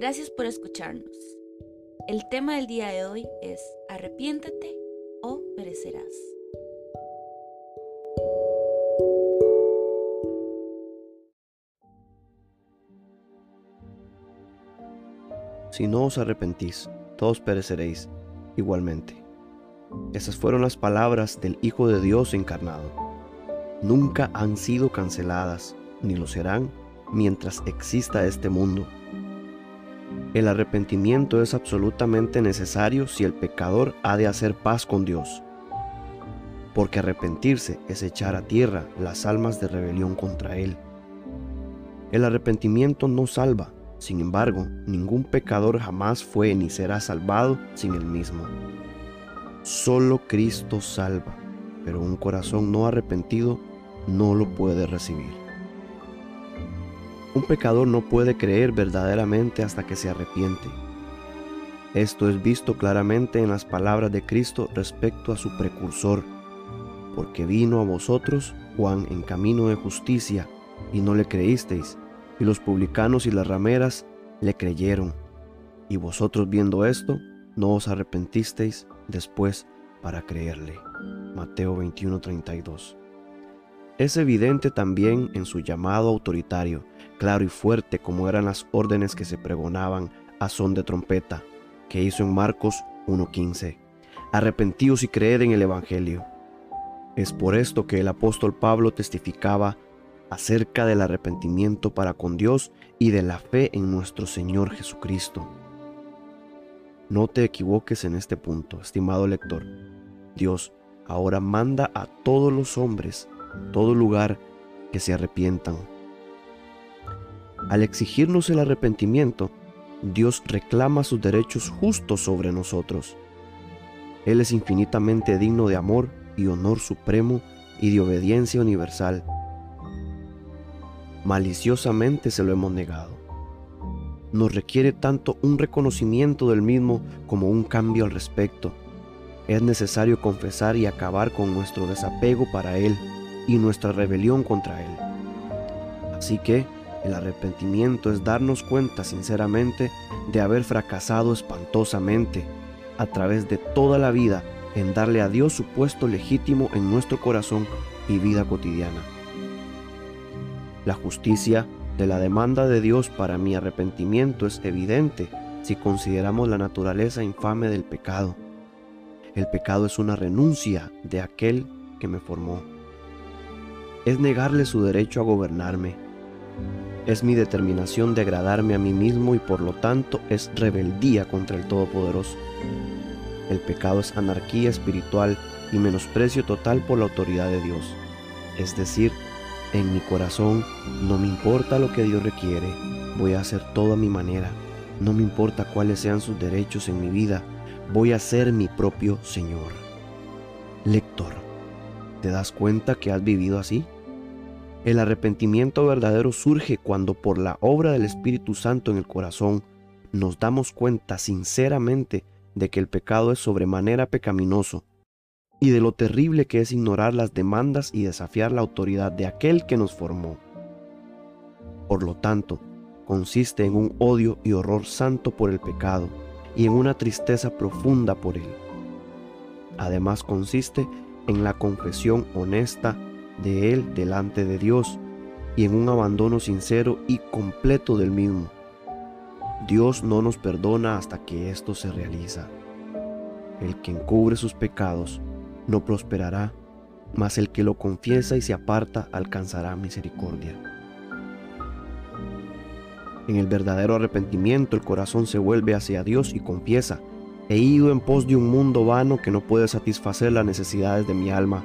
Gracias por escucharnos. El tema del día de hoy es arrepiéntete o perecerás. Si no os arrepentís, todos pereceréis igualmente. Esas fueron las palabras del Hijo de Dios encarnado. Nunca han sido canceladas, ni lo serán mientras exista este mundo. El arrepentimiento es absolutamente necesario si el pecador ha de hacer paz con Dios, porque arrepentirse es echar a tierra las almas de rebelión contra Él. El arrepentimiento no salva, sin embargo, ningún pecador jamás fue ni será salvado sin el mismo. Solo Cristo salva, pero un corazón no arrepentido no lo puede recibir. Un pecador no puede creer verdaderamente hasta que se arrepiente. Esto es visto claramente en las palabras de Cristo respecto a su precursor, porque vino a vosotros Juan en camino de justicia, y no le creísteis, y los publicanos y las rameras le creyeron. Y vosotros viendo esto, no os arrepentisteis después para creerle. Mateo 21:32. Es evidente también en su llamado autoritario, claro y fuerte como eran las órdenes que se pregonaban a son de trompeta, que hizo en Marcos 1:15. Arrepentíos y creed en el Evangelio. Es por esto que el apóstol Pablo testificaba acerca del arrepentimiento para con Dios y de la fe en nuestro Señor Jesucristo. No te equivoques en este punto, estimado lector. Dios ahora manda a todos los hombres, todo lugar, que se arrepientan. Al exigirnos el arrepentimiento, Dios reclama sus derechos justos sobre nosotros. Él es infinitamente digno de amor y honor supremo y de obediencia universal maliciosamente se lo hemos negado. Nos requiere tanto un reconocimiento del mismo como un cambio al respecto. Es necesario confesar y acabar con nuestro desapego para Él y nuestra rebelión contra Él. Así que el arrepentimiento es darnos cuenta sinceramente de haber fracasado espantosamente a través de toda la vida en darle a Dios su puesto legítimo en nuestro corazón y vida cotidiana. La justicia de la demanda de Dios para mi arrepentimiento es evidente si consideramos la naturaleza infame del pecado. El pecado es una renuncia de aquel que me formó. Es negarle su derecho a gobernarme. Es mi determinación de agradarme a mí mismo y por lo tanto es rebeldía contra el Todopoderoso. El pecado es anarquía espiritual y menosprecio total por la autoridad de Dios, es decir, en mi corazón no me importa lo que Dios requiere, voy a hacer todo a mi manera. No me importa cuáles sean sus derechos en mi vida, voy a ser mi propio Señor. Lector, ¿te das cuenta que has vivido así? El arrepentimiento verdadero surge cuando por la obra del Espíritu Santo en el corazón nos damos cuenta sinceramente de que el pecado es sobremanera pecaminoso y de lo terrible que es ignorar las demandas y desafiar la autoridad de aquel que nos formó. Por lo tanto, consiste en un odio y horror santo por el pecado y en una tristeza profunda por él. Además consiste en la confesión honesta de él delante de Dios y en un abandono sincero y completo del mismo. Dios no nos perdona hasta que esto se realiza. El que encubre sus pecados no prosperará, mas el que lo confiesa y se aparta alcanzará misericordia. En el verdadero arrepentimiento el corazón se vuelve hacia Dios y confiesa, he ido en pos de un mundo vano que no puede satisfacer las necesidades de mi alma.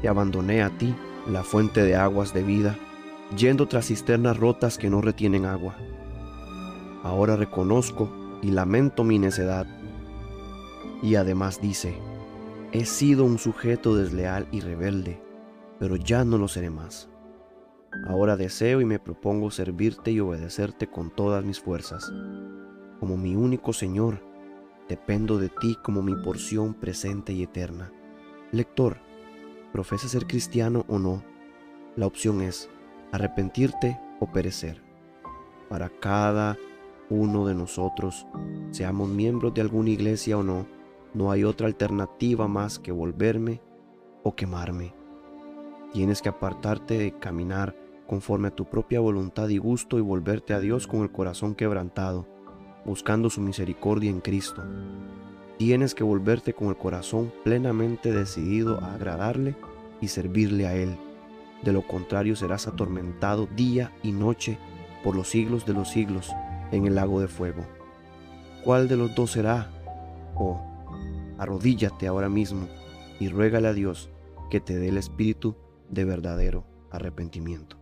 Te abandoné a ti, la fuente de aguas de vida, yendo tras cisternas rotas que no retienen agua. Ahora reconozco y lamento mi necedad. Y además dice, He sido un sujeto desleal y rebelde, pero ya no lo seré más. Ahora deseo y me propongo servirte y obedecerte con todas mis fuerzas. Como mi único Señor, dependo de ti como mi porción presente y eterna. Lector, profesa ser cristiano o no, la opción es arrepentirte o perecer. Para cada uno de nosotros, seamos miembros de alguna iglesia o no, no hay otra alternativa más que volverme o quemarme. Tienes que apartarte de caminar conforme a tu propia voluntad y gusto y volverte a Dios con el corazón quebrantado, buscando su misericordia en Cristo. Tienes que volverte con el corazón plenamente decidido a agradarle y servirle a Él. De lo contrario serás atormentado día y noche por los siglos de los siglos en el lago de fuego. ¿Cuál de los dos será? Oh, arrodíllate ahora mismo y ruégale a Dios que te dé el espíritu de verdadero arrepentimiento.